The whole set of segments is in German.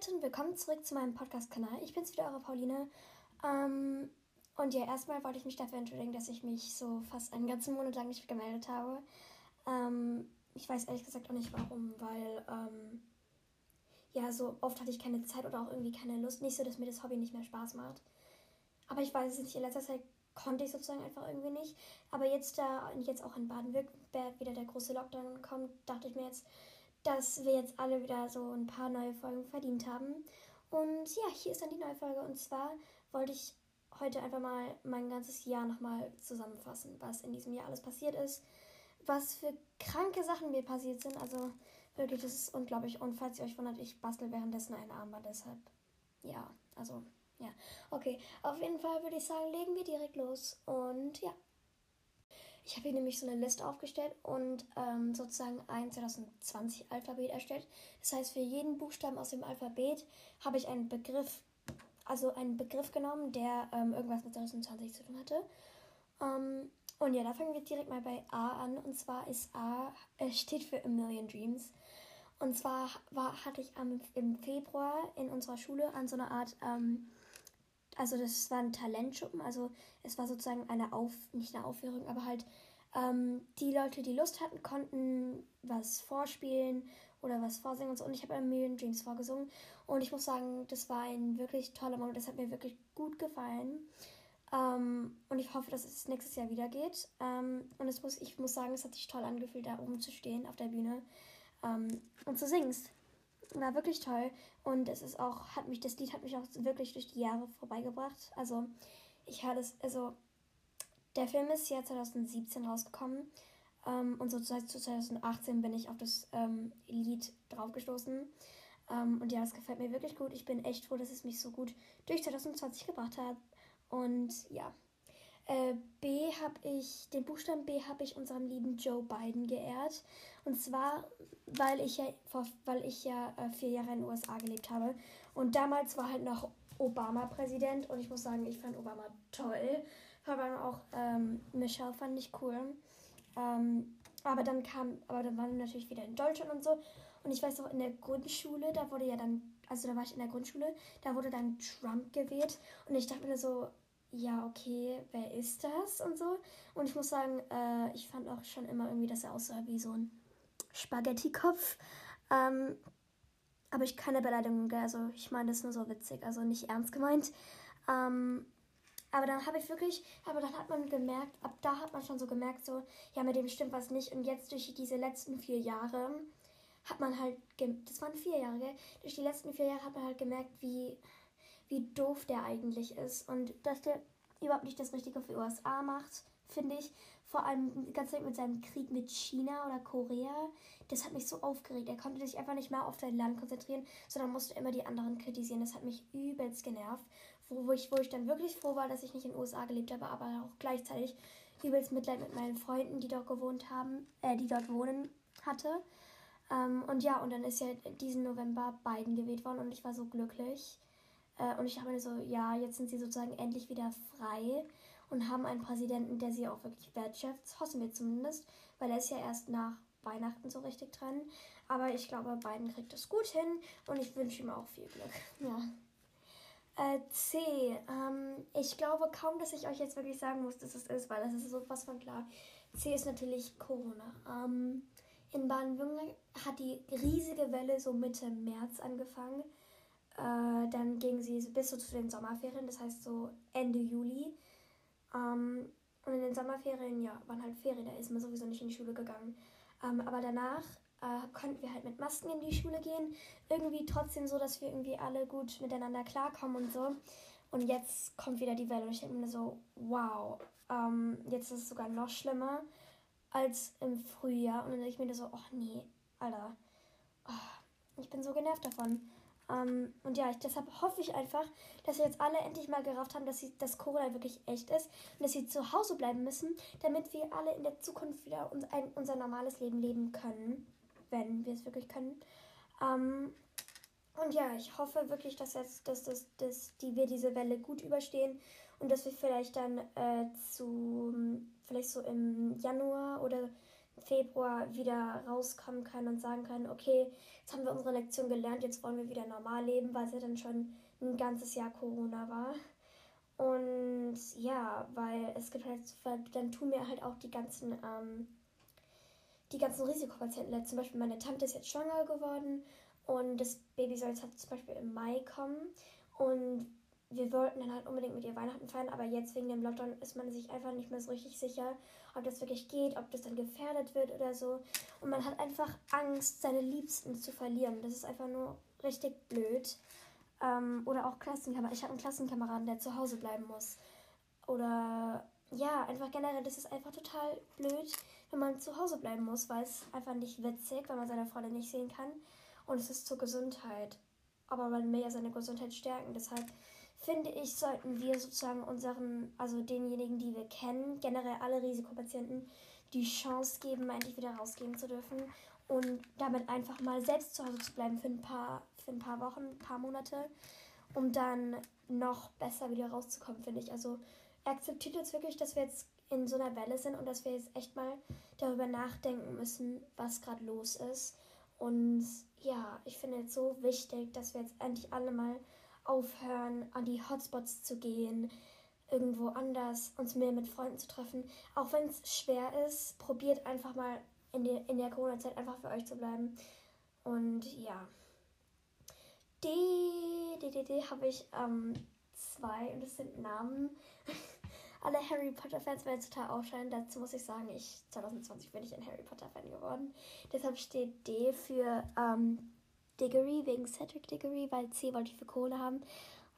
Leute und willkommen zurück zu meinem Podcast-Kanal. Ich bin's wieder, eure Pauline. Ähm, und ja, erstmal wollte ich mich dafür entschuldigen, dass ich mich so fast einen ganzen Monat lang nicht gemeldet habe. Ähm, ich weiß ehrlich gesagt auch nicht warum, weil ähm, ja, so oft hatte ich keine Zeit oder auch irgendwie keine Lust. Nicht so, dass mir das Hobby nicht mehr Spaß macht. Aber ich weiß es nicht, in letzter Zeit konnte ich sozusagen einfach irgendwie nicht. Aber jetzt, da jetzt auch in Baden-Württemberg wieder der große Lockdown kommt, dachte ich mir jetzt, dass wir jetzt alle wieder so ein paar neue Folgen verdient haben. Und ja, hier ist dann die neue Folge. Und zwar wollte ich heute einfach mal mein ganzes Jahr nochmal zusammenfassen, was in diesem Jahr alles passiert ist, was für kranke Sachen mir passiert sind. Also wirklich, das ist unglaublich. Und falls ihr euch wundert, ich bastel währenddessen ein Armband, deshalb ja, also ja. Okay, auf jeden Fall würde ich sagen, legen wir direkt los. Und ja. Ich habe hier nämlich so eine Liste aufgestellt und ähm, sozusagen ein 2020 Alphabet erstellt. Das heißt, für jeden Buchstaben aus dem Alphabet habe ich einen Begriff, also einen Begriff genommen, der ähm, irgendwas mit 2020 zu tun hatte. Ähm, und ja, da fangen wir direkt mal bei A an. Und zwar ist A, äh, steht für A Million Dreams. Und zwar war, hatte ich am, im Februar in unserer Schule an so einer Art ähm, also das war ein Talentschuppen, also es war sozusagen eine Auf, nicht eine Aufführung, aber halt ähm, die Leute, die Lust hatten, konnten was vorspielen oder was vorsingen und so. Und ich habe A Million Dreams vorgesungen. Und ich muss sagen, das war ein wirklich toller Moment. Das hat mir wirklich gut gefallen. Ähm, und ich hoffe, dass es nächstes Jahr wieder geht. Ähm, und es muss, ich muss sagen, es hat sich toll angefühlt, da oben zu stehen auf der Bühne ähm, und zu singen war wirklich toll und es ist auch, hat mich, das Lied hat mich auch wirklich durch die Jahre vorbeigebracht. Also ich höre das, also der Film ist ja 2017 rausgekommen ähm, und so seit 2018 bin ich auf das ähm, Lied draufgestoßen. Ähm, und ja, es gefällt mir wirklich gut. Ich bin echt froh, dass es mich so gut durch 2020 gebracht hat. Und ja, äh, B habe ich, den Buchstaben B habe ich unserem lieben Joe Biden geehrt. Und zwar, weil ich ja, weil ich ja äh, vier Jahre in den USA gelebt habe. Und damals war halt noch Obama Präsident. Und ich muss sagen, ich fand Obama toll. Vor allem auch ähm, Michelle fand ich cool. Ähm, aber dann kam, aber dann waren wir natürlich wieder in Deutschland und so. Und ich weiß auch, in der Grundschule, da wurde ja dann, also da war ich in der Grundschule, da wurde dann Trump gewählt. Und ich dachte mir so, ja, okay, wer ist das und so. Und ich muss sagen, äh, ich fand auch schon immer irgendwie, dass er aussah wie so ein Spaghetti-Kopf. Ähm, aber ich keine Beleidigung, also ich meine das nur so witzig, also nicht ernst gemeint. Ähm, aber dann habe ich wirklich, aber dann hat man gemerkt, ab da hat man schon so gemerkt, so, ja, mit dem stimmt was nicht. Und jetzt durch diese letzten vier Jahre hat man halt, das waren vier Jahre, gell? Durch die letzten vier Jahre hat man halt gemerkt, wie wie doof der eigentlich ist und dass der überhaupt nicht das Richtige für USA macht, finde ich. Vor allem die ganze mit seinem Krieg mit China oder Korea. Das hat mich so aufgeregt. Er konnte sich einfach nicht mehr auf sein Land konzentrieren, sondern musste immer die anderen kritisieren. Das hat mich übelst genervt. Wo, wo, ich, wo ich dann wirklich froh war, dass ich nicht in den USA gelebt habe, aber auch gleichzeitig übelst Mitleid mit meinen Freunden, die dort gewohnt haben, äh, die dort wohnen, hatte. Ähm, und ja, und dann ist ja diesen November Biden gewählt worden und ich war so glücklich. Äh, und ich habe mir so, ja, jetzt sind sie sozusagen endlich wieder frei und haben einen Präsidenten, der sie auch wirklich wertschätzt. Hoffen wir zumindest, weil er ist ja erst nach Weihnachten so richtig dran. Aber ich glaube, Biden kriegt das gut hin und ich wünsche ihm auch viel Glück. Ja. Äh, C. Ähm, ich glaube kaum, dass ich euch jetzt wirklich sagen muss, dass es ist, weil das ist so was von klar. C ist natürlich Corona. Ähm, in Baden-Württemberg hat die riesige Welle so Mitte März angefangen. Äh, dann ging sie bis so zu den Sommerferien, das heißt so Ende Juli. Ähm, und in den Sommerferien, ja, waren halt Ferien, da ist man sowieso nicht in die Schule gegangen. Ähm, aber danach äh, konnten wir halt mit Masken in die Schule gehen. Irgendwie trotzdem so, dass wir irgendwie alle gut miteinander klarkommen und so. Und jetzt kommt wieder die Welle und ich denke mir so, wow, ähm, jetzt ist es sogar noch schlimmer als im Frühjahr. Und dann denke ich mir so, oh nee, Alter, oh, ich bin so genervt davon. Ähm, und ja, ich, deshalb hoffe ich einfach, dass wir jetzt alle endlich mal gerafft haben, dass, sie, dass Corona wirklich echt ist und dass sie zu Hause bleiben müssen, damit wir alle in der Zukunft wieder uns, ein, unser normales Leben leben können, wenn wir es wirklich können. Ähm, und ja, ich hoffe wirklich, dass, jetzt, dass, dass, dass die, wir diese Welle gut überstehen und dass wir vielleicht dann äh, zu, vielleicht so im Januar oder Februar wieder rauskommen können und sagen können, okay, jetzt haben wir unsere Lektion gelernt, jetzt wollen wir wieder normal leben, weil es ja dann schon ein ganzes Jahr Corona war. Und ja, weil es gibt halt, dann tun mir halt auch die ganzen, ähm, die ganzen Risikopatienten leid. Zum Beispiel meine Tante ist jetzt schwanger geworden und das Baby soll jetzt halt zum Beispiel im Mai kommen. Und wir wollten dann halt unbedingt mit ihr Weihnachten feiern, aber jetzt wegen dem Lockdown ist man sich einfach nicht mehr so richtig sicher, ob das wirklich geht, ob das dann gefährdet wird oder so. Und man hat einfach Angst, seine Liebsten zu verlieren. Das ist einfach nur richtig blöd. Ähm, oder auch Klassenkameraden. Ich habe einen Klassenkameraden, der zu Hause bleiben muss. Oder ja, einfach generell, das ist einfach total blöd, wenn man zu Hause bleiben muss, weil es einfach nicht witzig, weil man seine Freunde nicht sehen kann. Und es ist zur Gesundheit. Aber man will ja seine Gesundheit stärken. Deshalb finde ich, sollten wir sozusagen unseren, also denjenigen, die wir kennen, generell alle Risikopatienten, die Chance geben, endlich wieder rausgehen zu dürfen und damit einfach mal selbst zu Hause zu bleiben für ein paar, für ein paar Wochen, ein paar Monate, um dann noch besser wieder rauszukommen, finde ich. Also akzeptiert jetzt wirklich, dass wir jetzt in so einer Welle sind und dass wir jetzt echt mal darüber nachdenken müssen, was gerade los ist. Und ja, ich finde es so wichtig, dass wir jetzt endlich alle mal aufhören, an die Hotspots zu gehen, irgendwo anders uns mehr mit Freunden zu treffen. Auch wenn es schwer ist, probiert einfach mal in der, in der Corona-Zeit einfach für euch zu bleiben. Und ja. Die, die, die, die habe ich ähm, zwei und das sind Namen. Alle Harry Potter-Fans werden total aufscheinen. Dazu muss ich sagen, ich 2020 bin ich ein Harry Potter-Fan geworden. Deshalb steht D für ähm, Diggory, wegen Cedric Diggory, weil C wollte ich für Kohle haben. Und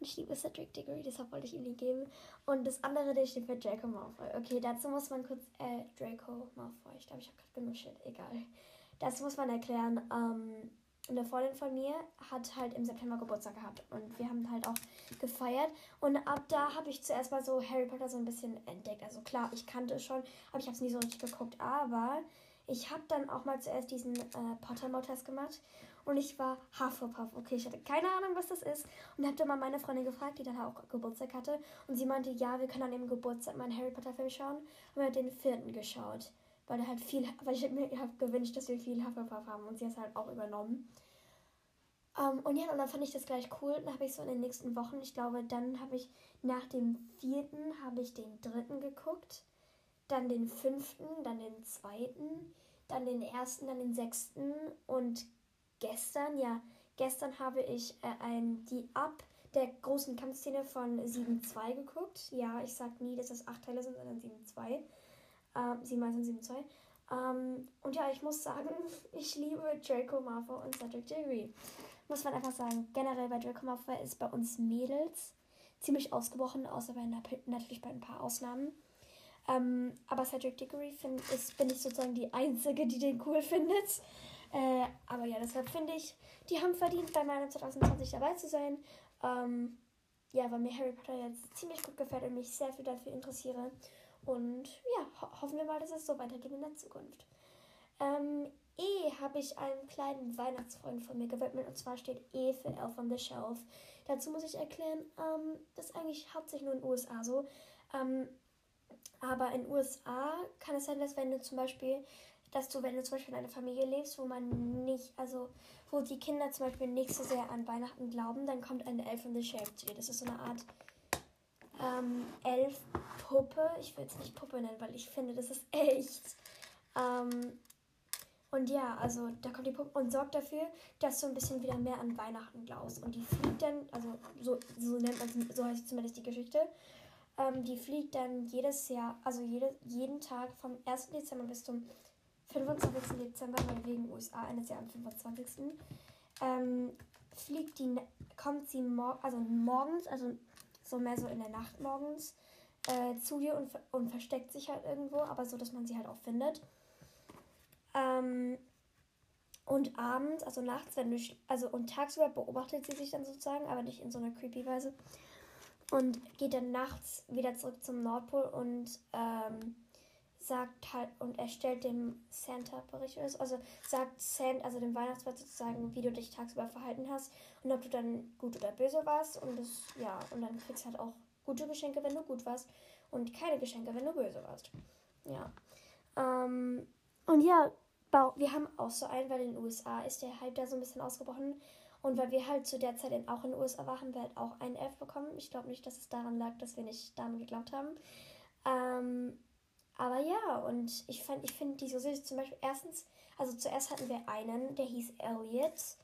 ich liebe Cedric Diggory, deshalb wollte ich ihm die geben. Und das andere D steht für Draco Malfoy. Okay, dazu muss man kurz, äh, Draco Malfoy. Ich glaube, ich habe gerade Shit, egal. Dazu muss man erklären, ähm, eine Freundin von mir hat halt im September Geburtstag gehabt und wir haben halt auch gefeiert. Und ab da habe ich zuerst mal so Harry Potter so ein bisschen entdeckt. Also klar, ich kannte es schon, aber ich habe es nie so richtig geguckt. Aber ich habe dann auch mal zuerst diesen äh, Pottermore-Test gemacht und ich war Hufflepuff. Okay, ich hatte keine Ahnung, was das ist. Und habe dann mal meine Freundin gefragt, die dann auch Geburtstag hatte. Und sie meinte, ja, wir können an dem Geburtstag mal einen Harry Potter-Film schauen. Und wir haben den vierten geschaut. Weil er halt viel, weil ich mir habe gewünscht, dass wir viel Hufflepuff haben. Und sie hat es halt auch übernommen. Um, ähm, und ja, und dann fand ich das gleich cool. Dann habe ich so in den nächsten Wochen, ich glaube, dann habe ich nach dem vierten, habe ich den dritten geguckt. Dann den fünften, dann den zweiten, dann den ersten, dann den sechsten und gestern, ja, gestern habe ich äh, ein, die Ab der großen Kampfszene von 7.2 geguckt. Ja, ich sag nie, dass das acht Teile sind, sondern 7.2. Ähm, 7 und 7.2. Ähm, und ja, ich muss sagen, ich liebe Draco Malfoy und Cedric Diggory. Muss man einfach sagen, generell bei Draco Malfoy ist bei uns Mädels ziemlich ausgebrochen, außer bei natürlich bei ein paar Ausnahmen. Ähm, aber Cedric Diggory find, ist, bin ich sozusagen die Einzige, die den cool findet. Äh, aber ja, deshalb finde ich, die haben verdient, bei meinem 2020 dabei zu sein. Ähm, ja, weil mir Harry Potter jetzt ziemlich gut gefällt und mich sehr viel dafür interessiere. Und ja, ho hoffen wir mal, dass es so weitergeht in der Zukunft. Ähm, E habe ich einen kleinen Weihnachtsfreund von mir gewidmet und zwar steht E für Elf on the Shelf. Dazu muss ich erklären, ähm, das ist eigentlich hauptsächlich nur in den USA so. Ähm, aber in den USA kann es sein, dass wenn du zum Beispiel dass du, wenn du zum Beispiel in einer Familie lebst, wo man nicht, also wo die Kinder zum Beispiel nicht so sehr an Weihnachten glauben, dann kommt eine Elf in the Shape zu dir. Das ist so eine Art ähm, Elf-Puppe. Ich will es nicht Puppe nennen, weil ich finde, das ist echt. Ähm, und ja, also da kommt die Puppe und sorgt dafür, dass du ein bisschen wieder mehr an Weihnachten glaubst. Und die fliegt dann, also so, so nennt man so heißt zumindest die Geschichte. Ähm, die fliegt dann jedes Jahr, also jede, jeden Tag vom 1. Dezember bis zum 25. Dezember, wegen USA endet ja am 25. Ähm, fliegt die, kommt sie mor also morgens, also so mehr so in der Nacht morgens, äh, zu dir und, und versteckt sich halt irgendwo, aber so, dass man sie halt auch findet. Ähm, und abends, also nachts, wenn du, also und tagsüber beobachtet sie sich dann sozusagen, aber nicht in so einer creepy Weise. Und geht dann nachts wieder zurück zum Nordpol und ähm, sagt halt und erstellt dem Santa Bericht also sagt Santa, also dem Weihnachtsmann sozusagen, wie du dich tagsüber verhalten hast und ob du dann gut oder böse warst und das ja und dann kriegst du halt auch gute Geschenke, wenn du gut warst und keine Geschenke, wenn du böse warst. Ja. Ähm, und ja, wir haben auch so einen, weil in den USA ist der Hype da so ein bisschen ausgebrochen. Und weil wir halt zu der Zeit auch in den USA waren, haben wir halt auch einen Elf bekommen. Ich glaube nicht, dass es daran lag, dass wir nicht damit geglaubt haben. Ähm, aber ja, und ich, ich finde die so süß. Zum Beispiel erstens, also zuerst hatten wir einen, der hieß Elliot.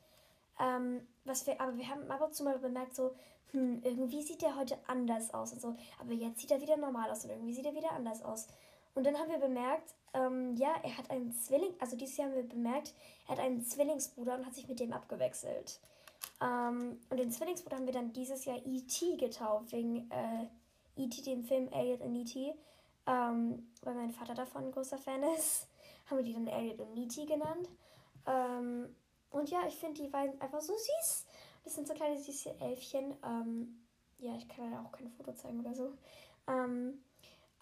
Ähm, was wir, aber wir haben ab und zu mal bemerkt, so, hm, irgendwie sieht der heute anders aus und so. Aber jetzt sieht er wieder normal aus und irgendwie sieht er wieder anders aus. Und dann haben wir bemerkt, ähm, ja, er hat einen Zwilling, also dieses Jahr haben wir bemerkt, er hat einen Zwillingsbruder und hat sich mit dem abgewechselt. Ähm, und den Zwillingsbruder haben wir dann dieses Jahr E.T. getauft, wegen äh, E.T., dem Film Elliot und E.T., ähm, weil mein Vater davon ein großer Fan ist. Haben wir die dann Elliot und E.T. genannt. Ähm, und ja, ich finde die beiden einfach so süß. Das sind so kleine süße Elfchen. Ähm, ja, ich kann leider auch kein Foto zeigen oder so. Ähm,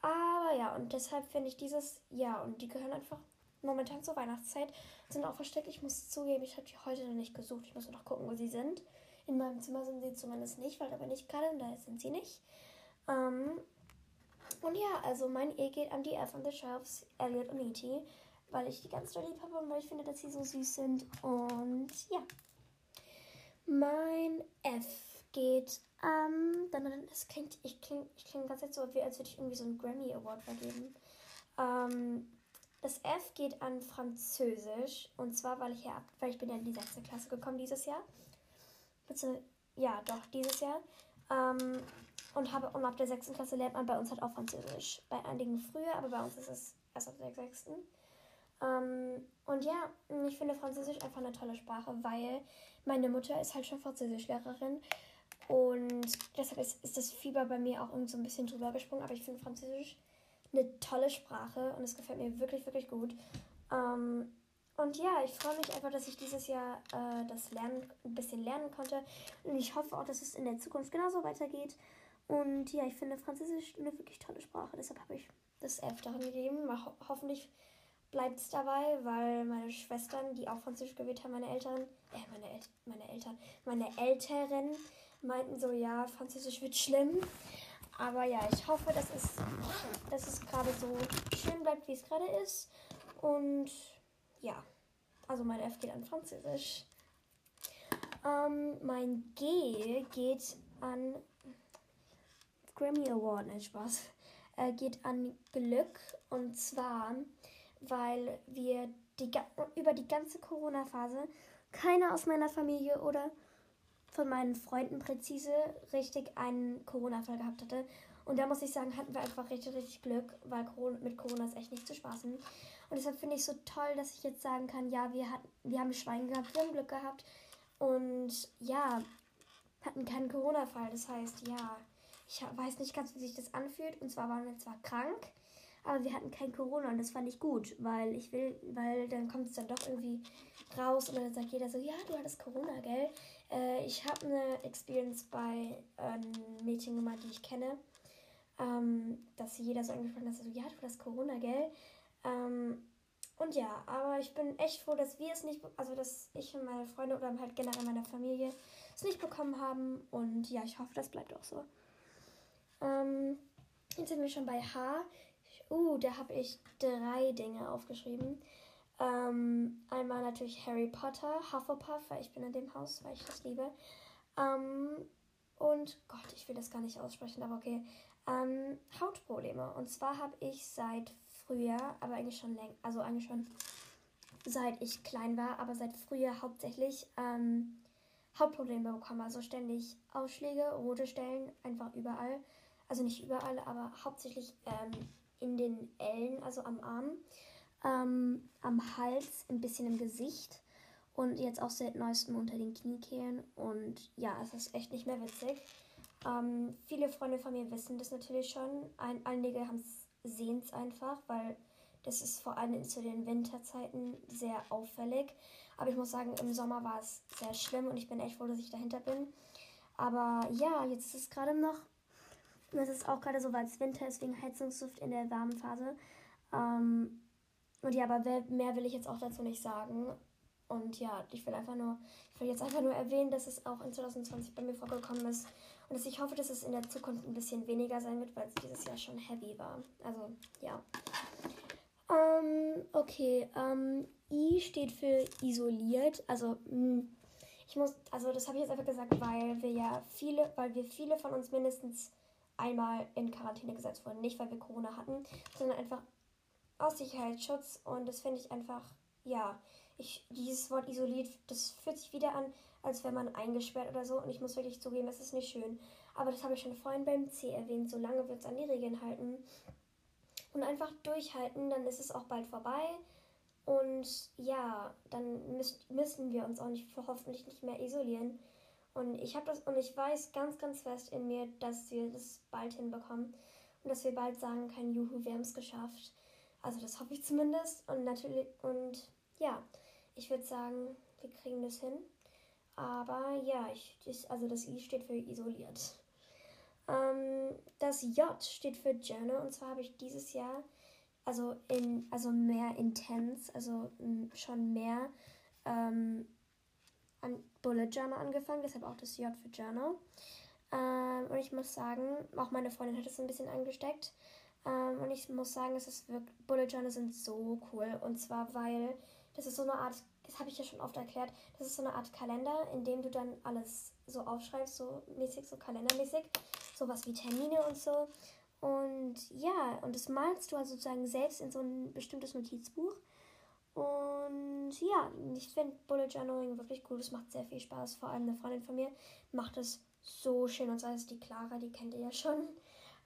aber ja, und deshalb finde ich dieses, ja, und die gehören einfach momentan zur Weihnachtszeit, sind auch versteckt. Ich muss zugeben, ich habe die heute noch nicht gesucht. Ich muss noch gucken, wo sie sind. In meinem Zimmer sind sie zumindest nicht, weil da bin ich gerade und da sind sie nicht. Ähm, und ja, also mein E geht an die Elf on the Shelves, Elliot und E.T., weil ich die ganz doll lieb habe und weil ich finde, dass sie so süß sind. Und ja. Mein F geht ähm, dann, es klingt, ich klinge ich kling ganz so, als würde ich irgendwie so einen Grammy Award vergeben. Ähm, das F geht an Französisch und zwar, weil ich ja, weil ich bin ja in die sechste Klasse gekommen dieses Jahr. Ja, doch, dieses Jahr. Ähm, und habe und ab der sechsten Klasse lernt man bei uns halt auch Französisch. Bei einigen früher, aber bei uns ist es erst ab der sechsten. Ähm, und ja, ich finde Französisch einfach eine tolle Sprache, weil meine Mutter ist halt schon Französischlehrerin und deshalb ist, ist das Fieber bei mir auch irgendwie so ein bisschen drüber gesprungen. Aber ich finde Französisch eine tolle Sprache und es gefällt mir wirklich, wirklich gut. Ähm, und ja, ich freue mich einfach, dass ich dieses Jahr äh, das Lernen ein bisschen lernen konnte. Und ich hoffe auch, dass es in der Zukunft genauso weitergeht. Und ja, ich finde Französisch eine wirklich tolle Sprache. Deshalb habe ich das F daran gegeben. Ho hoffentlich bleibt es dabei, weil meine Schwestern, die auch Französisch gewählt haben, meine Eltern, äh, meine, El meine Eltern, meine Älteren, meinten so, ja, Französisch wird schlimm. Aber ja, ich hoffe, dass es, dass es gerade so schön bleibt, wie es gerade ist. Und ja, also mein F geht an Französisch. Ähm, mein G geht an Grammy Award, nein, Spaß. Äh, geht an Glück. Und zwar, weil wir die, über die ganze Corona-Phase keiner aus meiner Familie oder von meinen Freunden präzise richtig einen Corona-Fall gehabt hatte. Und da muss ich sagen, hatten wir einfach richtig, richtig Glück, weil Corona, mit Corona ist echt nicht zu spaßen. Und deshalb finde ich es so toll, dass ich jetzt sagen kann, ja, wir, hatten, wir haben Schwein gehabt, wir haben Glück gehabt. Und ja, hatten keinen Corona-Fall. Das heißt, ja, ich weiß nicht ganz, wie sich das anfühlt. Und zwar waren wir zwar krank, aber wir hatten kein Corona und das fand ich gut, weil ich will, weil dann kommt es dann doch irgendwie raus und dann sagt jeder so, ja, du hattest Corona, gell? Äh, ich habe eine Experience bei einem Mädchen gemacht, die ich kenne, ähm, dass jeder so angesprochen hat, so, ja, du hattest Corona, gell? Ähm, und ja, aber ich bin echt froh, dass wir es nicht, also dass ich und meine Freunde oder halt generell meine Familie es nicht bekommen haben. Und ja, ich hoffe, das bleibt auch so. Ähm, jetzt sind wir schon bei H. Uh, da habe ich drei Dinge aufgeschrieben. Ähm, einmal natürlich Harry Potter, Hufflepuff, weil ich bin in dem Haus, weil ich das liebe. Ähm, und Gott, ich will das gar nicht aussprechen, aber okay. Ähm, Hautprobleme. Und zwar habe ich seit früher, aber eigentlich schon länger, also eigentlich schon seit ich klein war, aber seit früher hauptsächlich ähm, Hautprobleme bekommen. Also ständig Ausschläge, rote Stellen, einfach überall. Also nicht überall, aber hauptsächlich ähm, in den Ellen, also am Arm, ähm, am Hals, ein bisschen im Gesicht und jetzt auch seit neuestem unter den Kniekehlen. Und ja, es ist echt nicht mehr witzig. Ähm, viele Freunde von mir wissen das natürlich schon. Ein, einige sehen es einfach, weil das ist vor allem zu den Winterzeiten sehr auffällig. Aber ich muss sagen, im Sommer war es sehr schlimm und ich bin echt froh, dass ich dahinter bin. Aber ja, jetzt ist es gerade noch und es ist auch gerade so, weil es Winter ist, wegen Heizungsluft in der warmen Phase. Ähm, und ja, aber mehr will ich jetzt auch dazu nicht sagen. Und ja, ich will einfach nur, ich will jetzt einfach nur erwähnen, dass es auch in 2020 bei mir vorgekommen ist. Und dass ich hoffe, dass es in der Zukunft ein bisschen weniger sein wird, weil es dieses Jahr schon heavy war. Also, ja. Ähm, okay, ähm, I steht für isoliert. Also, mh, hm, ich muss, also das habe ich jetzt einfach gesagt, weil wir ja viele, weil wir viele von uns mindestens einmal in Quarantäne gesetzt wurden. Nicht, weil wir Corona hatten, sondern einfach aus Sicherheitsschutz. Und das finde ich einfach, ja, ich, dieses Wort isoliert, das fühlt sich wieder an, als wäre man eingesperrt oder so. Und ich muss wirklich zugeben, das ist nicht schön. Aber das habe ich schon vorhin beim C erwähnt. Solange wir uns an die Regeln halten und einfach durchhalten, dann ist es auch bald vorbei. Und ja, dann müsst, müssen wir uns auch nicht hoffentlich nicht mehr isolieren. Und ich habe das und ich weiß ganz, ganz fest in mir, dass wir das bald hinbekommen und dass wir bald sagen können, juhu, wir haben es geschafft. Also das hoffe ich zumindest. Und natürlich, und ja, ich würde sagen, wir kriegen das hin. Aber ja, ich, ich, also das I steht für isoliert. Ähm, das J steht für Journal. Und zwar habe ich dieses Jahr, also in, also mehr intens, also schon mehr ähm, an Bullet Journal angefangen, deshalb auch das J für Journal. Ähm, und ich muss sagen, auch meine Freundin hat es ein bisschen angesteckt. Ähm, und ich muss sagen, es ist wirklich, Bullet Journal sind so cool. Und zwar, weil das ist so eine Art, das habe ich ja schon oft erklärt, das ist so eine Art Kalender, in dem du dann alles so aufschreibst, so mäßig, so kalendermäßig. Sowas wie Termine und so. Und ja, und das malst du also sozusagen selbst in so ein bestimmtes Notizbuch. Und ja, ich finde Bullet Journaling wirklich cool. Es macht sehr viel Spaß. Vor allem eine Freundin von mir macht es so schön. Und sei es die Clara, die kennt ihr ja schon.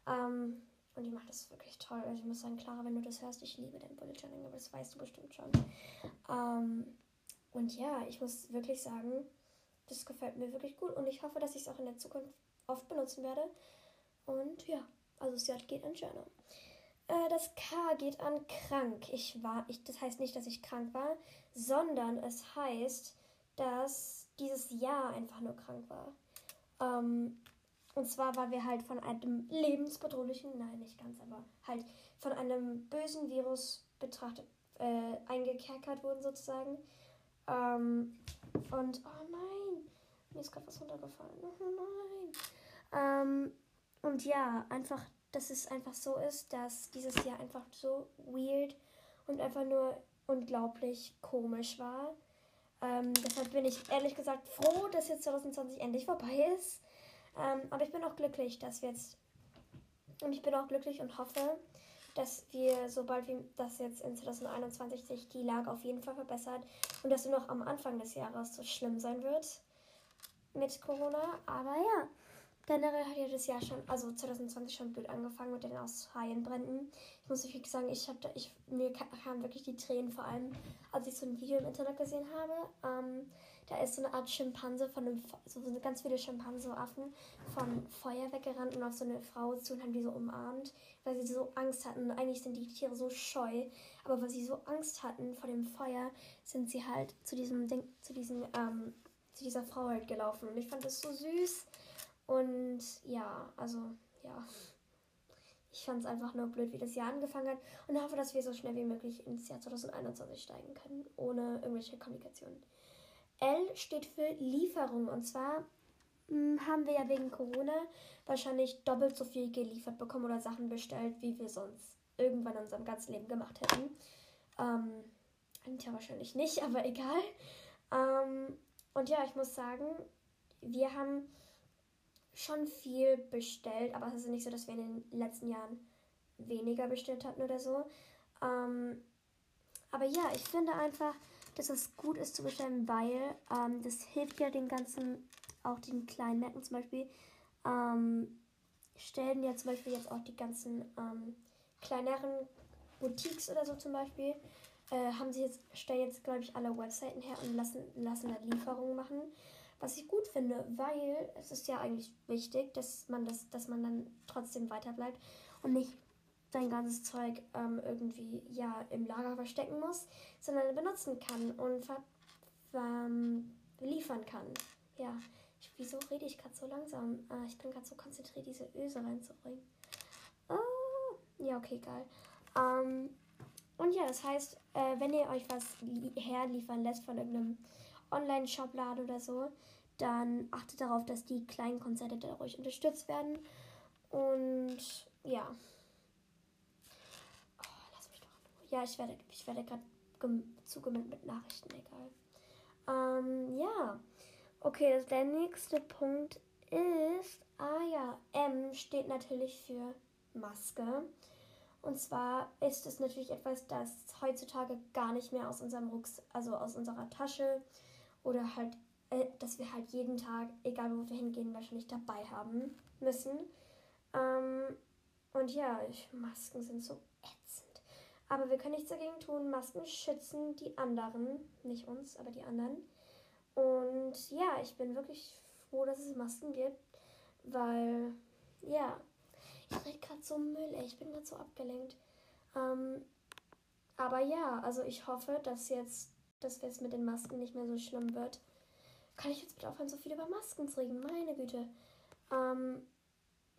Ähm, und die macht das wirklich toll. Also ich muss sagen, Clara, wenn du das hörst, ich liebe dein Bullet Journaling, aber das weißt du bestimmt schon. Ähm, und ja, ich muss wirklich sagen, das gefällt mir wirklich gut. Und ich hoffe, dass ich es auch in der Zukunft oft benutzen werde. Und ja, also es geht an Journal. Äh, das K geht an krank. Ich war, ich, das heißt nicht, dass ich krank war, sondern es heißt, dass dieses Jahr einfach nur krank war. Ähm, und zwar, weil wir halt von einem lebensbedrohlichen, nein, nicht ganz, aber halt von einem bösen Virus betrachtet, äh, eingekerkert wurden sozusagen. Ähm, und, oh nein, mir ist gerade was runtergefallen. Oh nein. Ähm, und ja, einfach dass es einfach so ist, dass dieses Jahr einfach so weird und einfach nur unglaublich komisch war. Ähm, deshalb bin ich ehrlich gesagt froh, dass jetzt 2020 endlich vorbei ist. Ähm, aber ich bin auch glücklich, dass wir jetzt. Und ich bin auch glücklich und hoffe, dass wir, sobald wie das jetzt in 2021 sich die Lage auf jeden Fall verbessert und dass es noch am Anfang des Jahres so schlimm sein wird mit Corona. Aber ja, Generell hat ja das Jahr schon, also 2020 schon blöd angefangen mit den Australienbränden. Ich muss wirklich sagen, ich habe ich, mir kamen wirklich die Tränen, vor allem als ich so ein Video im Internet gesehen habe. Ähm, da ist so eine Art Schimpanse von einem, so, so ganz viele Schimpanseaffen von Feuer weggerannt und auf so eine Frau zu und haben die so umarmt, weil sie so Angst hatten. Eigentlich sind die Tiere so scheu, aber weil sie so Angst hatten vor dem Feuer, sind sie halt zu diesem Ding, zu diesem, ähm, zu dieser Frau halt gelaufen. Und ich fand das so süß. Und ja, also ja. Ich fand es einfach nur blöd, wie das Jahr angefangen hat und hoffe, dass wir so schnell wie möglich ins Jahr 2021 steigen können, ohne irgendwelche Komplikationen. L steht für Lieferung und zwar mh, hm, haben wir ja wegen Corona wahrscheinlich doppelt so viel geliefert bekommen oder Sachen bestellt, wie wir sonst irgendwann in unserem ganzen Leben gemacht hätten. Ähm, ja, wahrscheinlich nicht, aber egal. Ähm, und ja, ich muss sagen, wir haben schon viel bestellt, aber es ist nicht so, dass wir in den letzten Jahren weniger bestellt hatten oder so. Ähm, aber ja, ich finde einfach, dass es gut ist zu bestellen, weil ähm, das hilft ja den ganzen, auch den kleinen Märkten zum Beispiel, ähm, stellen ja zum Beispiel jetzt auch die ganzen ähm, kleineren Boutiques oder so zum Beispiel, äh, haben sie jetzt, stellen jetzt, glaube ich, alle Webseiten her und lassen, lassen da Lieferungen machen. Was ich gut finde, weil es ist ja eigentlich wichtig, dass man das, dass man dann trotzdem weiterbleibt und nicht sein ganzes Zeug ähm, irgendwie ja im Lager verstecken muss, sondern benutzen kann und ähm, liefern kann. Ja, ich, wieso rede ich gerade so langsam? Ah, ich bin gerade so konzentriert, diese Öse reinzubringen. Oh, ja, okay, egal. Ähm, und ja, das heißt, äh, wenn ihr euch was herliefern lässt von irgendeinem Online-Shop-Laden oder so, dann achtet darauf, dass die kleinen Konzerte dadurch unterstützt werden. Und ja. Oh, lass mich doch ja, ich werde, ich werde gerade zugemüllt mit Nachrichten, egal. Ähm, ja. Okay, der nächste Punkt ist, ah ja, M steht natürlich für Maske. Und zwar ist es natürlich etwas, das heutzutage gar nicht mehr aus unserem Rucks, also aus unserer Tasche oder halt, äh, dass wir halt jeden Tag, egal wo wir hingehen, wahrscheinlich dabei haben müssen. Ähm, und ja, ich, Masken sind so ätzend. Aber wir können nichts dagegen tun. Masken schützen die anderen, nicht uns, aber die anderen. Und ja, ich bin wirklich froh, dass es Masken gibt, weil ja, ich rede gerade so Müll, ey. ich bin gerade so abgelenkt. Ähm, aber ja, also ich hoffe, dass jetzt, dass es mit den Masken nicht mehr so schlimm wird. Kann ich jetzt bitte aufhören, so viel über Masken zu reden? Meine Güte. Ähm,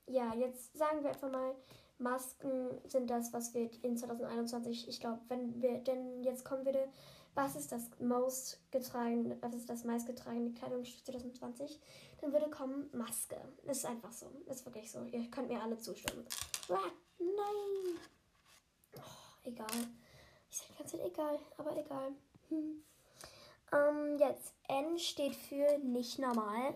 ja, jetzt sagen wir einfach mal, Masken sind das, was wir in 2021, ich glaube, wenn wir, denn jetzt kommen würde, was ist das most getragene, was ist das meistgetragene Kleidungsstück 2020, dann würde kommen Maske. Das ist einfach so. Das ist wirklich so. Ihr könnt mir alle zustimmen. Ah, nein. Oh, egal. Ich sage ganz egal, aber egal. Hm. Ähm, jetzt N steht für nicht normal.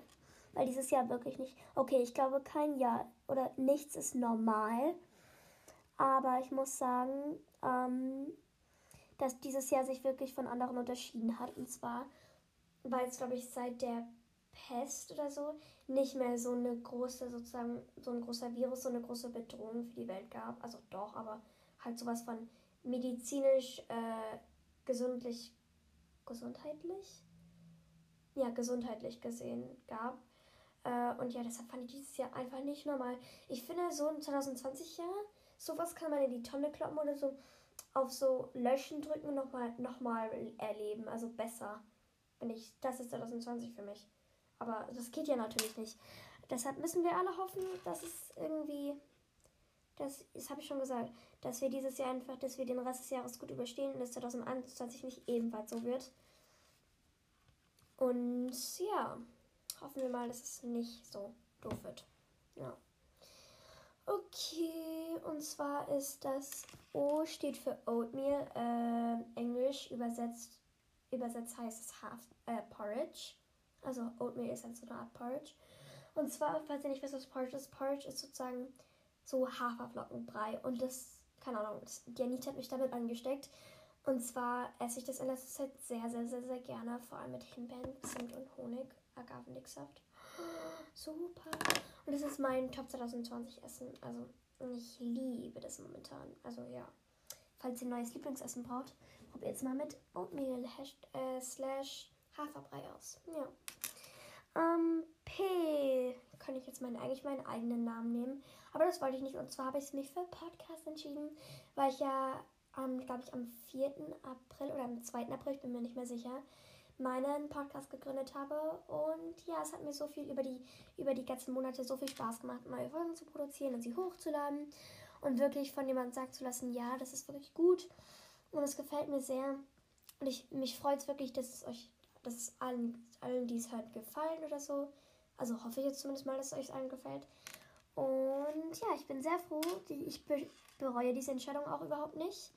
Weil dieses Jahr wirklich nicht. Okay, ich glaube kein Jahr oder nichts ist normal. Aber ich muss sagen, ähm, dass dieses Jahr sich wirklich von anderen unterschieden hat. Und zwar, weil es, glaube ich, seit der Pest oder so nicht mehr so eine große, sozusagen, so ein großer Virus, so eine große Bedrohung für die Welt gab. Also doch, aber halt sowas von medizinisch, äh, gesundlich, gesundheitlich? Ja, gesundheitlich gesehen gab. Äh, und ja, deshalb fand ich dieses Jahr einfach nicht normal. Ich finde, so ein 2020-Jahr, sowas kann man in die Tonne kloppen oder so auf so Löschen drücken und nochmal noch mal erleben. Also besser. Bin ich, das ist 2020 für mich. Aber das geht ja natürlich nicht. Deshalb müssen wir alle hoffen, dass es irgendwie, das, das habe ich schon gesagt, dass wir dieses Jahr einfach, dass wir den Rest des Jahres gut überstehen und dass 2021 nicht ebenfalls so wird. Und ja, hoffen wir mal, dass es nicht so doof wird. Ja. Okay, und zwar ist das O steht für Oatmeal, äh, Englisch übersetzt, übersetzt heißt es Half äh, Porridge. Also Oatmeal ist halt so eine Art Porridge. Und zwar, falls ihr nicht wisst, was Porridge ist, Porridge ist sozusagen so Haferflockenbrei. Und das, keine Ahnung, die Anita hat mich damit angesteckt. Und zwar esse ich das in letzter Zeit sehr, sehr, sehr, sehr gerne. Vor allem mit Himbeeren, Zimt und Honig, Agavendicksaft. Super. Und das ist mein Top 2020 Essen. Also, ich liebe das momentan. Also, ja. Falls ihr ein neues Lieblingsessen braucht, probiert es mal mit Oatmeal äh, slash Haferbrei aus. Ja. Ähm, P. Kann ich jetzt meinen, eigentlich meinen eigenen Namen nehmen. Aber das wollte ich nicht. Und zwar habe ich mich für Podcast entschieden, weil ich ja, ähm, glaube ich, am 4. April oder am 2. April, ich bin mir nicht mehr sicher, meinen Podcast gegründet habe. Und ja, es hat mir so viel über die, über die ganzen Monate so viel Spaß gemacht, neue Folgen zu produzieren und sie hochzuladen. Und wirklich von jemandem sagen zu lassen, ja, das ist wirklich gut. Und es gefällt mir sehr. Und ich, mich freut es wirklich, dass es euch dass es allen, allen die es hört, gefallen oder so. Also hoffe ich jetzt zumindest mal, dass es euch allen gefällt. Und ja, ich bin sehr froh. Ich bereue diese Entscheidung auch überhaupt nicht.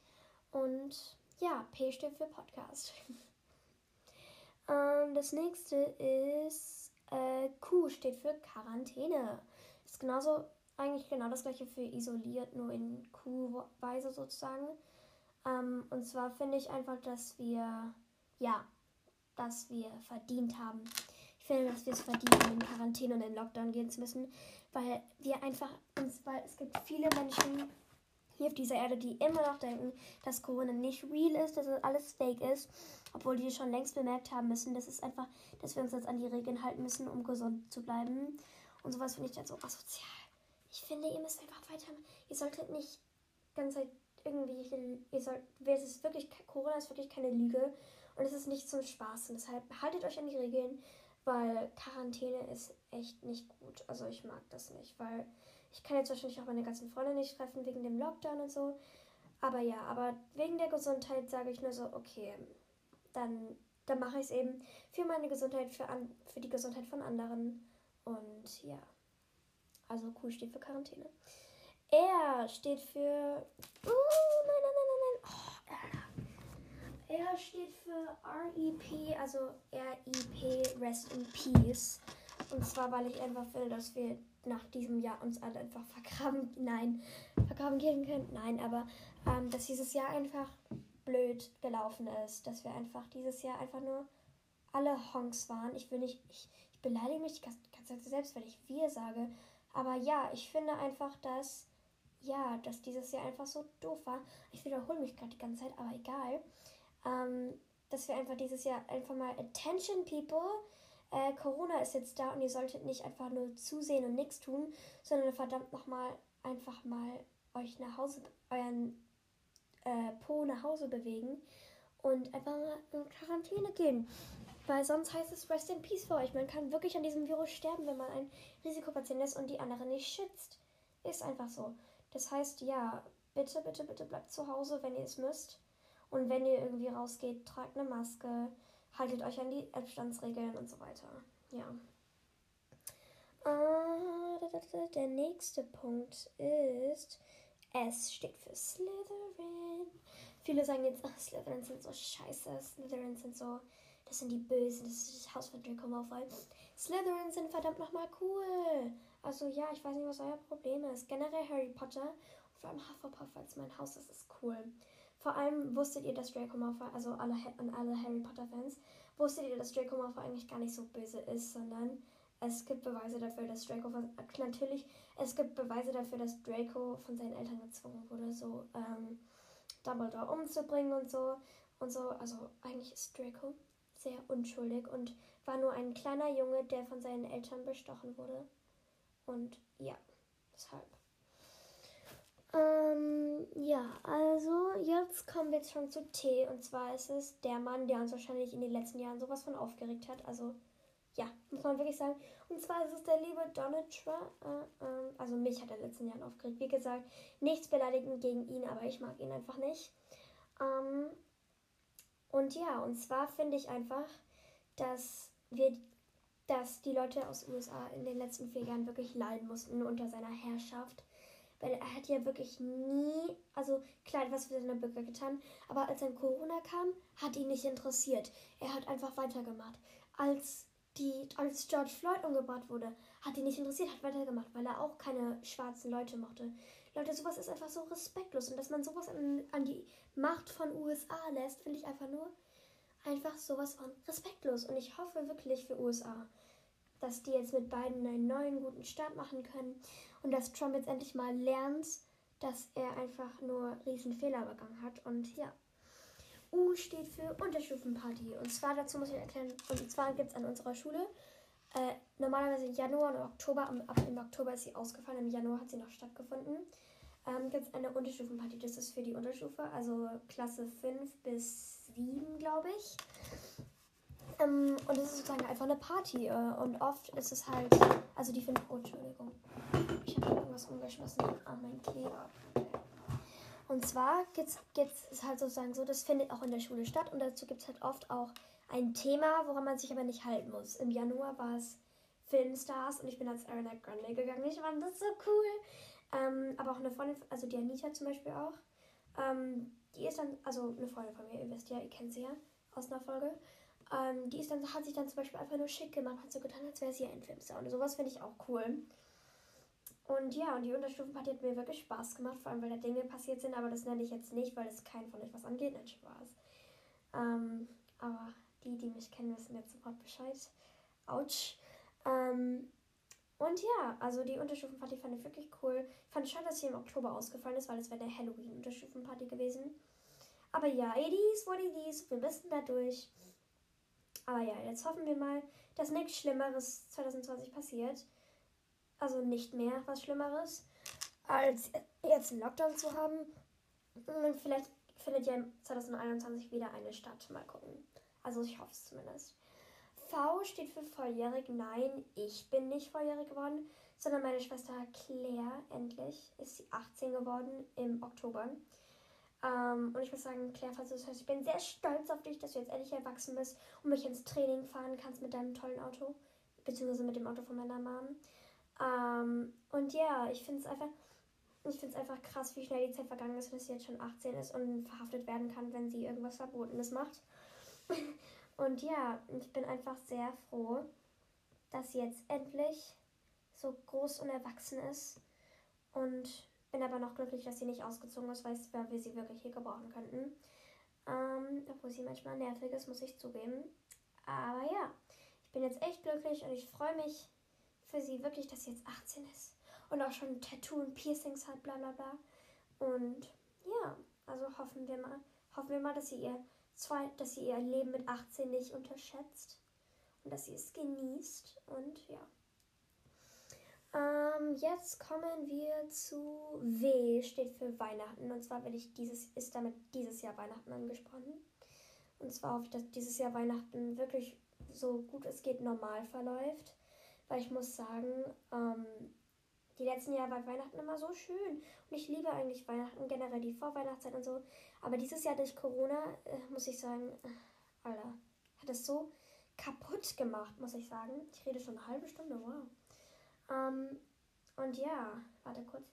Und ja, P steht für Podcast. ähm, das nächste ist äh, Q steht für Quarantäne. Ist genauso, eigentlich genau das gleiche für isoliert, nur in Q-Weise sozusagen. Ähm, und zwar finde ich einfach, dass wir, ja, das wir verdient haben. Ich finde, dass wir es verdient haben, in Quarantäne und in Lockdown gehen zu müssen, weil wir einfach uns, weil es gibt viele Menschen hier auf dieser Erde, die immer noch denken, dass Corona nicht real ist, dass es alles fake ist, obwohl die schon längst bemerkt haben müssen, dass es einfach, dass wir uns jetzt an die Regeln halten müssen, um gesund zu bleiben. Und sowas finde ich dann so asozial. Ich finde, ihr müsst einfach weiter. Ihr solltet nicht ganz Zeit irgendwie, ihr sollt, es ist wirklich, Corona ist wirklich keine Lüge. Und es ist nicht zum Spaß. Und deshalb haltet euch an die Regeln, weil Quarantäne ist echt nicht gut. Also ich mag das nicht, weil ich kann jetzt wahrscheinlich auch meine ganzen Freunde nicht treffen wegen dem Lockdown und so. Aber ja, aber wegen der Gesundheit sage ich nur so, okay, dann, dann mache ich es eben für meine Gesundheit, für, an, für die Gesundheit von anderen. Und ja, also Q steht für Quarantäne. R steht für. Oh, nein, nein, nein, nein, nein. Oh, R steht für REP, also REP, Rest in Peace. Und zwar, weil ich einfach will, dass wir nach diesem Jahr uns alle einfach vergraben, nein, vergraben gehen können, nein, aber ähm, dass dieses Jahr einfach blöd gelaufen ist, dass wir einfach dieses Jahr einfach nur alle Honks waren. Ich will nicht, ich, ich beleidige mich die ganze Zeit selbst, wenn ich wir sage, aber ja, ich finde einfach, dass ja, dass dieses Jahr einfach so doof war. Ich wiederhole mich gerade die ganze Zeit, aber egal. Ähm, dass wir einfach dieses Jahr einfach mal Attention People äh, Corona ist jetzt da und ihr solltet nicht einfach nur zusehen und nichts tun, sondern verdammt nochmal einfach mal euch nach Hause, euren äh, Po nach Hause bewegen und einfach mal in Quarantäne gehen. Weil sonst heißt es Rest in Peace für euch. Man kann wirklich an diesem Virus sterben, wenn man ein Risikopatient ist und die anderen nicht schützt. Ist einfach so. Das heißt, ja, bitte, bitte, bitte bleibt zu Hause, wenn ihr es müsst. Und wenn ihr irgendwie rausgeht, tragt eine Maske haltet euch an die Abstandsregeln und so weiter. Ja. Äh, der nächste Punkt ist, S steht für Slytherin. Viele sagen jetzt, ach, Slytherin sind so scheiße, Slytherin sind so, das sind die Bösen, das ist das Haus von Draco Malfoy. Slytherin sind verdammt nochmal cool. Also ja, ich weiß nicht, was euer Problem ist. Generell Harry Potter und vor allem Hufflepuff als mein Haus, das ist cool. Vor allem wusstet ihr, dass Draco Malfoy, also alle, an alle Harry Potter Fans, wusstet ihr, dass Draco Malfoy eigentlich gar nicht so böse ist, sondern es gibt Beweise dafür, dass Draco von, natürlich, es gibt Beweise dafür, dass Draco von seinen Eltern gezwungen wurde, so ähm, Dumbledore umzubringen und so und so. Also eigentlich ist Draco sehr unschuldig und war nur ein kleiner Junge, der von seinen Eltern bestochen wurde. Und ja, deshalb. Ähm, ja, also jetzt kommen wir jetzt schon zu T. Und zwar ist es der Mann, der uns wahrscheinlich in den letzten Jahren sowas von aufgeregt hat. Also, ja, muss man wirklich sagen. Und zwar ist es der liebe Donald Trump. Äh, äh, also, mich hat er in den letzten Jahren aufgeregt. Wie gesagt, nichts beleidigend gegen ihn, aber ich mag ihn einfach nicht. Ähm, und ja, und zwar finde ich einfach, dass wir dass die Leute aus USA in den letzten vier Jahren wirklich leiden mussten unter seiner Herrschaft weil er hat ja wirklich nie, also klar, was für seine Bürger getan, aber als dann Corona kam, hat ihn nicht interessiert. Er hat einfach weitergemacht. Als die, als George Floyd umgebracht wurde, hat ihn nicht interessiert, hat weitergemacht, weil er auch keine schwarzen Leute mochte. Leute, sowas ist einfach so respektlos und dass man sowas an, an die Macht von USA lässt, finde ich einfach nur einfach sowas von respektlos. Und ich hoffe wirklich für USA, dass die jetzt mit beiden einen neuen guten Start machen können und dass Trump jetzt endlich mal lernt, dass er einfach nur riesen Fehler begangen hat. Und ja. U steht für Unterstufenparty. Und zwar dazu muss ich erklären, und zwar gibt es an unserer Schule äh, normalerweise im Januar und Oktober, ab im Oktober ist sie ausgefallen, im Januar hat sie noch stattgefunden. Ähm, gibt es eine Unterstufenparty. Das ist für die Unterstufe, also Klasse 5 bis 7, glaube ich. Ähm, und es ist sozusagen einfach eine Party. Äh, und oft ist es halt, also die finden, oh, Entschuldigung, ich habe irgendwas umgeschmissen an meinen Kleber. Und zwar gibt es halt sozusagen so, das findet auch in der Schule statt und dazu gibt es halt oft auch ein Thema, woran man sich aber nicht halten muss. Im Januar war es Filmstars und ich bin als Ariana Grande gegangen. Ich fand das so cool. Ähm, aber auch eine Freundin, also die Anita zum Beispiel auch, ähm, die ist dann, also eine Freundin von mir, ihr wisst ja, ihr kennt sie ja aus einer Folge. Ähm, die ist dann, hat sich dann zum Beispiel einfach nur schick gemacht, hat so getan, als wäre sie ein Filmstar. Und sowas finde ich auch cool. Und ja, und die Unterstufenparty hat mir wirklich Spaß gemacht, vor allem weil da Dinge passiert sind, aber das nenne ich jetzt nicht, weil es keinen von euch was angeht. Nein, Spaß. Ähm, aber die, die mich kennen, wissen jetzt sofort Bescheid. Autsch. Ähm, und ja, also die Unterstufenparty fand ich wirklich cool. Ich fand es schade, dass sie im Oktober ausgefallen ist, weil es wäre eine Halloween-Unterstufenparty gewesen. Aber ja, is what it is. Wir müssen da durch. Aber ja, jetzt hoffen wir mal, dass nichts Schlimmeres 2020 passiert. Also nicht mehr was Schlimmeres, als jetzt einen Lockdown zu haben. Und vielleicht findet ja 2021 wieder eine statt. Mal gucken. Also ich hoffe es zumindest. V steht für volljährig. Nein, ich bin nicht volljährig geworden, sondern meine Schwester Claire, endlich, ist sie 18 geworden im Oktober. Ähm, und ich muss sagen, Claire, falls du das hörst, ich bin sehr stolz auf dich, dass du jetzt endlich erwachsen bist und mich ins Training fahren kannst mit deinem tollen Auto. Beziehungsweise mit dem Auto von meiner Mom. Ähm, und ja, ich finde es einfach. ich finde es einfach krass, wie schnell die Zeit vergangen ist, dass sie jetzt schon 18 ist und verhaftet werden kann, wenn sie irgendwas Verbotenes macht. und ja, ich bin einfach sehr froh, dass sie jetzt endlich so groß und erwachsen ist. Und bin aber noch glücklich, dass sie nicht ausgezogen ist, weil wir sie wirklich hier gebrauchen könnten. Ähm, obwohl sie manchmal nervig ist, muss ich zugeben. Aber ja, ich bin jetzt echt glücklich und ich freue mich für sie wirklich, dass sie jetzt 18 ist und auch schon Tattoo und Piercings hat, bla bla bla. Und ja, also hoffen wir mal, hoffen wir mal, dass sie ihr zwei, dass sie ihr Leben mit 18 nicht unterschätzt und dass sie es genießt und ja. Ähm, jetzt kommen wir zu W, steht für Weihnachten. Und zwar will ich dieses, ist damit dieses Jahr Weihnachten angesprochen. Und zwar hoffe ich, dass dieses Jahr Weihnachten wirklich so gut es geht normal verläuft. Weil ich muss sagen, ähm, die letzten Jahre war Weihnachten immer so schön. Und ich liebe eigentlich Weihnachten, generell die Vorweihnachtszeit und so. Aber dieses Jahr durch Corona, äh, muss ich sagen, äh, Alter, hat es so kaputt gemacht, muss ich sagen. Ich rede schon eine halbe Stunde, wow. Ähm, und ja, warte kurz.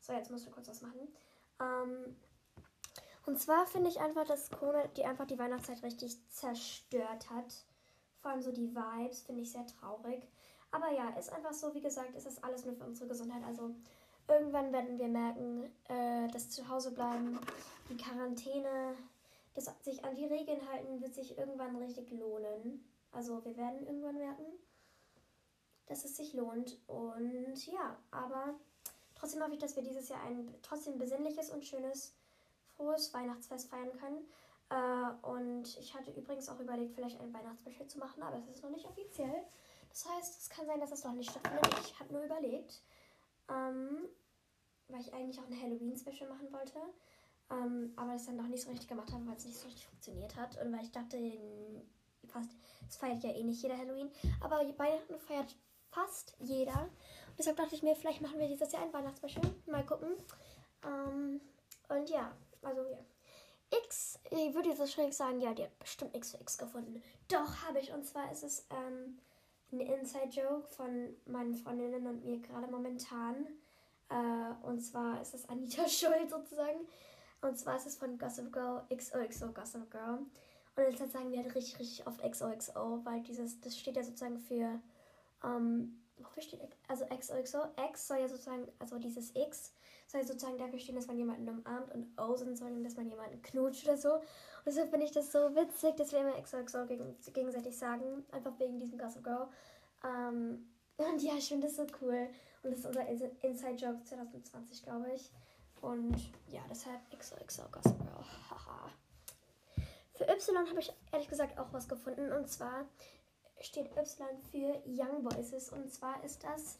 So, jetzt musst du kurz was machen. Ähm, und zwar finde ich einfach, dass Corona die einfach die Weihnachtszeit richtig zerstört hat. Vor allem so die Vibes finde ich sehr traurig. Aber ja, ist einfach so, wie gesagt, ist das alles nur für unsere Gesundheit. Also irgendwann werden wir merken, äh, dass Hause bleiben, die Quarantäne, das sich an die Regeln halten, wird sich irgendwann richtig lohnen. Also wir werden irgendwann merken, dass es sich lohnt. Und ja, aber trotzdem hoffe ich, dass wir dieses Jahr ein trotzdem besinnliches und schönes, frohes Weihnachtsfest feiern können. Äh, und ich hatte übrigens auch überlegt, vielleicht ein Weihnachtsspecial zu machen, aber es ist noch nicht offiziell. Das heißt, es kann sein, dass es noch nicht stattfindet. Ich habe nur überlegt, ähm, weil ich eigentlich auch ein Halloween-Special machen wollte. Ähm, aber das dann noch nicht so richtig gemacht habe, weil es nicht so richtig funktioniert hat. Und weil ich dachte, fast, es feiert ja eh nicht jeder Halloween. Aber Weihnachten feiert fast jeder. Und deshalb dachte ich mir, vielleicht machen wir dieses Jahr ein Weihnachtsspecial. Mal gucken. Ähm, und ja, also ja. X, ich würde jetzt wahrscheinlich sagen, ja, die hat bestimmt X für X gefunden. Doch, habe ich. Und zwar ist es ähm, ein Inside-Joke von meinen Freundinnen und mir gerade momentan. Äh, und zwar ist es Anita Schuld sozusagen. Und zwar ist es von Gossip Girl, XOXO Gossip Girl. Und jetzt sagen wir halt richtig, richtig oft XOXO, weil dieses, das steht ja sozusagen für, ähm, wofür steht, also XOXO, X soll ja sozusagen, also dieses X soll sozusagen dafür stehen, dass man jemanden umarmt und O sind soll, dass man jemanden knutscht oder so. Und deshalb finde ich das so witzig, dass wir immer XOXO gegen, gegenseitig sagen, einfach wegen diesem Gossip Girl. Ähm, und ja, ich finde das so cool. Und das ist unser Inside Joke 2020, glaube ich. Und ja, deshalb XOXO Gossip Girl. Haha. Für Y habe ich ehrlich gesagt auch was gefunden. Und zwar steht Y für Young Voices. Und zwar ist das,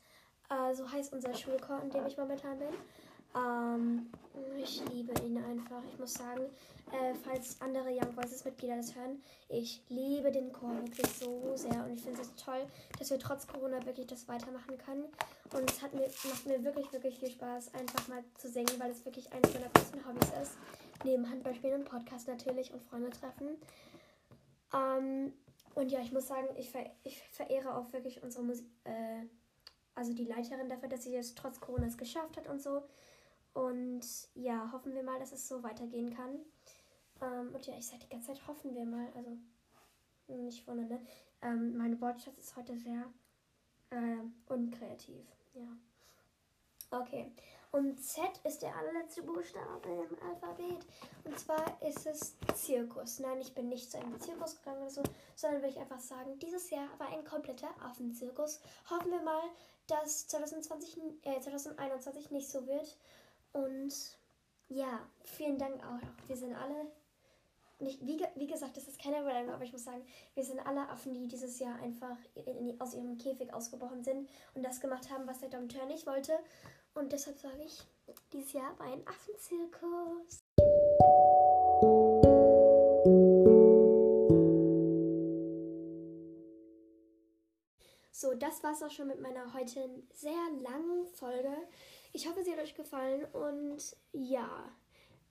äh, so heißt unser Schulchor, in dem ich momentan bin. Ähm, ich liebe ihn einfach. Ich muss sagen, äh, falls andere Young Voices Mitglieder das hören, ich liebe den Chor wirklich so sehr und ich finde es toll, dass wir trotz Corona wirklich das weitermachen können. Und es hat mir, macht mir wirklich, wirklich viel Spaß, einfach mal zu singen, weil es wirklich eines meiner größten Hobbys ist. Neben Handballspielen und Podcast natürlich und Freunde treffen. Ähm, und ja, ich muss sagen, ich, ver ich verehre auch wirklich unsere Musik, äh, also die Leiterin dafür, dass sie es trotz Corona geschafft hat und so. Und ja, hoffen wir mal, dass es so weitergehen kann. Ähm, und ja, ich sage die ganze Zeit, hoffen wir mal. Also, nicht wundern, ne? Ähm, mein Wortschatz ist heute sehr äh, unkreativ. Ja. Okay. Und Z ist der allerletzte Buchstabe im Alphabet. Und zwar ist es Zirkus. Nein, ich bin nicht zu einem Zirkus gegangen oder so, sondern will ich einfach sagen, dieses Jahr war ein kompletter Affenzirkus. Hoffen wir mal, dass 2020, äh, 2021 nicht so wird. Und ja, vielen Dank auch. Wir sind alle, nicht, wie, wie gesagt, das ist keine Überleitung, aber ich muss sagen, wir sind alle Affen, die dieses Jahr einfach in, aus ihrem Käfig ausgebrochen sind und das gemacht haben, was der Dompteur nicht wollte. Und deshalb sage ich, dieses Jahr war ein Affenzirkus. So, das war's auch schon mit meiner heutigen sehr langen Folge. Ich hoffe, sie hat euch gefallen und ja,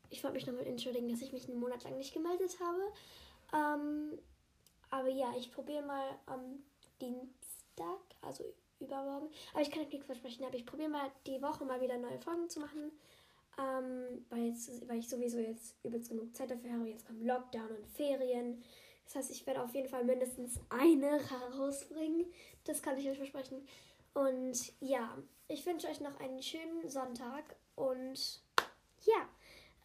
ich wollte mich nochmal entschuldigen, dass ich mich einen Monat lang nicht gemeldet habe. Ähm, aber ja, ich probiere mal am Dienstag, also übermorgen. Aber ich kann euch nichts versprechen. Aber ich probiere mal die Woche mal wieder neue Folgen zu machen. Ähm, weil, jetzt, weil ich sowieso jetzt übelst genug Zeit dafür habe. Jetzt kommt Lockdown und Ferien. Das heißt, ich werde auf jeden Fall mindestens eine rausbringen. Das kann ich euch versprechen. Und ja, ich wünsche euch noch einen schönen Sonntag. Und ja,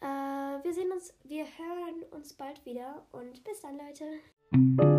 äh, wir sehen uns, wir hören uns bald wieder. Und bis dann, Leute.